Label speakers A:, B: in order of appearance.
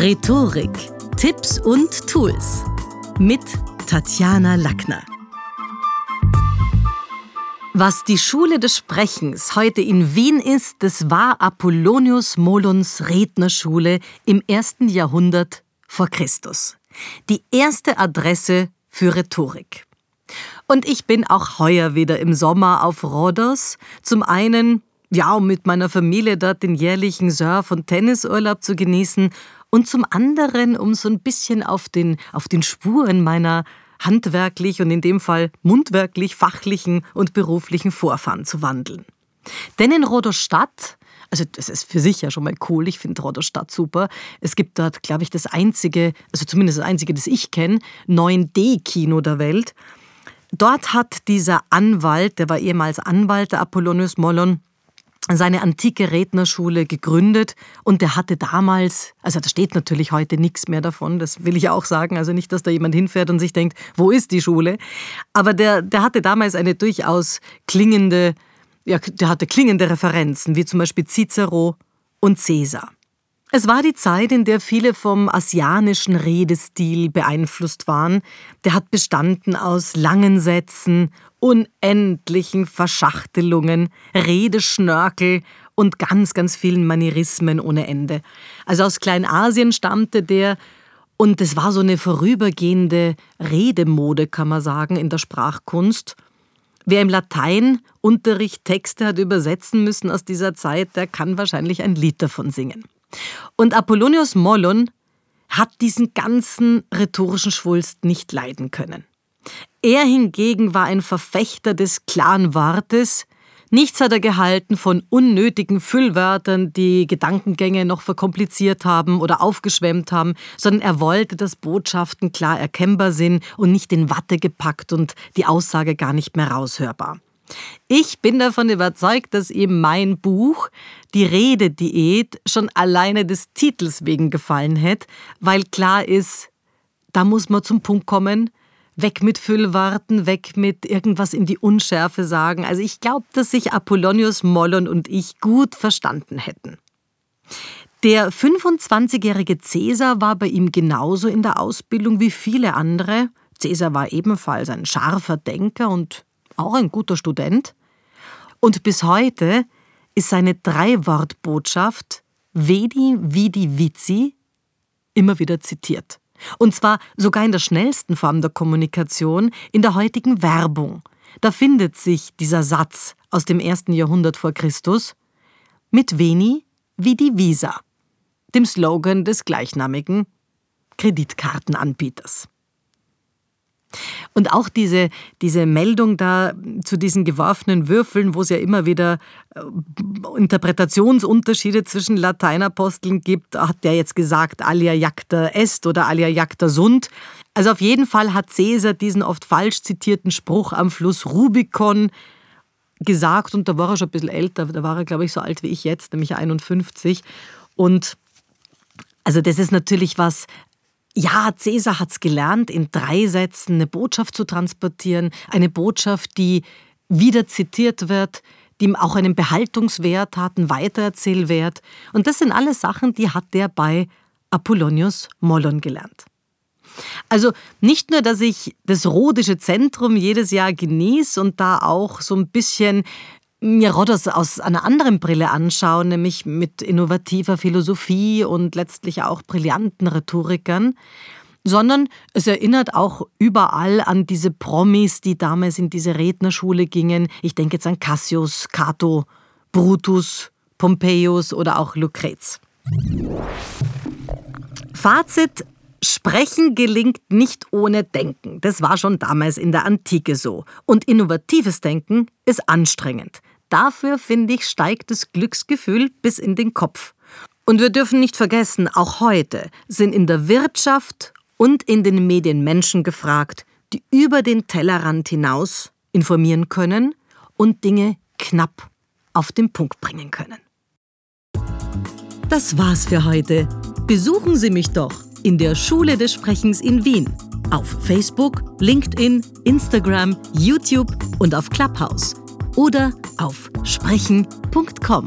A: Rhetorik, Tipps und Tools mit Tatjana Lackner. Was die Schule des Sprechens heute in Wien ist, das war Apollonius Moluns Rednerschule im ersten Jahrhundert vor Christus. Die erste Adresse für Rhetorik. Und ich bin auch heuer wieder im Sommer auf Rhodos. Zum einen, ja, um mit meiner Familie dort den jährlichen Surf- und Tennisurlaub zu genießen und zum anderen, um so ein bisschen auf den, auf den Spuren meiner handwerklich und in dem Fall mundwerklich, fachlichen und beruflichen Vorfahren zu wandeln. Denn in Rodostadt, also das ist für sich ja schon mal cool, ich finde Rodostadt super. Es gibt dort, glaube ich, das einzige, also zumindest das einzige, das ich kenne, 9D-Kino der Welt. Dort hat dieser Anwalt, der war ehemals Anwalt, der Apollonius Mollon, seine antike Rednerschule gegründet und der hatte damals, also da steht natürlich heute nichts mehr davon, das will ich auch sagen, also nicht, dass da jemand hinfährt und sich denkt, wo ist die Schule, aber der, der hatte damals eine durchaus klingende, ja, der hatte klingende Referenzen, wie zum Beispiel Cicero und Caesar. Es war die Zeit, in der viele vom asianischen Redestil beeinflusst waren. Der hat bestanden aus langen Sätzen, unendlichen Verschachtelungen, Redeschnörkel und ganz, ganz vielen Manierismen ohne Ende. Also aus Kleinasien stammte der und es war so eine vorübergehende Redemode, kann man sagen, in der Sprachkunst. Wer im Lateinunterricht Texte hat übersetzen müssen aus dieser Zeit, der kann wahrscheinlich ein Lied davon singen. Und Apollonius Mollon hat diesen ganzen rhetorischen Schwulst nicht leiden können. Er hingegen war ein Verfechter des klaren Wortes, Nichts hat er gehalten von unnötigen Füllwörtern, die Gedankengänge noch verkompliziert haben oder aufgeschwemmt haben, sondern er wollte, dass Botschaften klar erkennbar sind und nicht in Watte gepackt und die Aussage gar nicht mehr raushörbar. Ich bin davon überzeugt, dass ihm mein Buch, die Redediät, schon alleine des Titels wegen gefallen hätte, weil klar ist, da muss man zum Punkt kommen, weg mit Füllwarten, weg mit irgendwas in die Unschärfe sagen. Also ich glaube, dass sich Apollonius Mollon und ich gut verstanden hätten. Der 25-jährige Cäsar war bei ihm genauso in der Ausbildung wie viele andere. Cäsar war ebenfalls ein scharfer Denker und auch ein guter Student. Und bis heute ist seine Dreiwortbotschaft Vedi Vidi Vici immer wieder zitiert. Und zwar sogar in der schnellsten Form der Kommunikation, in der heutigen Werbung. Da findet sich dieser Satz aus dem ersten Jahrhundert vor Christus mit Veni Vidi Visa, dem Slogan des gleichnamigen Kreditkartenanbieters. Und auch diese, diese Meldung da zu diesen geworfenen Würfeln, wo es ja immer wieder äh, Interpretationsunterschiede zwischen Lateinaposteln gibt, hat der jetzt gesagt, alia jacta est oder alia jacta sunt. Also auf jeden Fall hat Caesar diesen oft falsch zitierten Spruch am Fluss Rubicon gesagt und da war er schon ein bisschen älter, da war er glaube ich so alt wie ich jetzt, nämlich 51 und also das ist natürlich was, ja, Cäsar hat es gelernt, in drei Sätzen eine Botschaft zu transportieren, eine Botschaft, die wieder zitiert wird, die auch einen Behaltungswert hat, einen Weitererzählwert. Und das sind alles Sachen, die hat der bei Apollonius Mollon gelernt. Also nicht nur, dass ich das Rhodische Zentrum jedes Jahr genieße und da auch so ein bisschen mir Rodders aus einer anderen Brille anschauen, nämlich mit innovativer Philosophie und letztlich auch brillanten Rhetorikern, sondern es erinnert auch überall an diese Promis, die damals in diese Rednerschule gingen. Ich denke jetzt an Cassius, Cato, Brutus, Pompeius oder auch Lucrez. Fazit, Sprechen gelingt nicht ohne Denken. Das war schon damals in der Antike so. Und innovatives Denken ist anstrengend. Dafür, finde ich, steigt das Glücksgefühl bis in den Kopf. Und wir dürfen nicht vergessen, auch heute sind in der Wirtschaft und in den Medien Menschen gefragt, die über den Tellerrand hinaus informieren können und Dinge knapp auf den Punkt bringen können. Das war's für heute. Besuchen Sie mich doch in der Schule des Sprechens in Wien auf Facebook, LinkedIn, Instagram, YouTube und auf Clubhouse oder auf sprechen.com.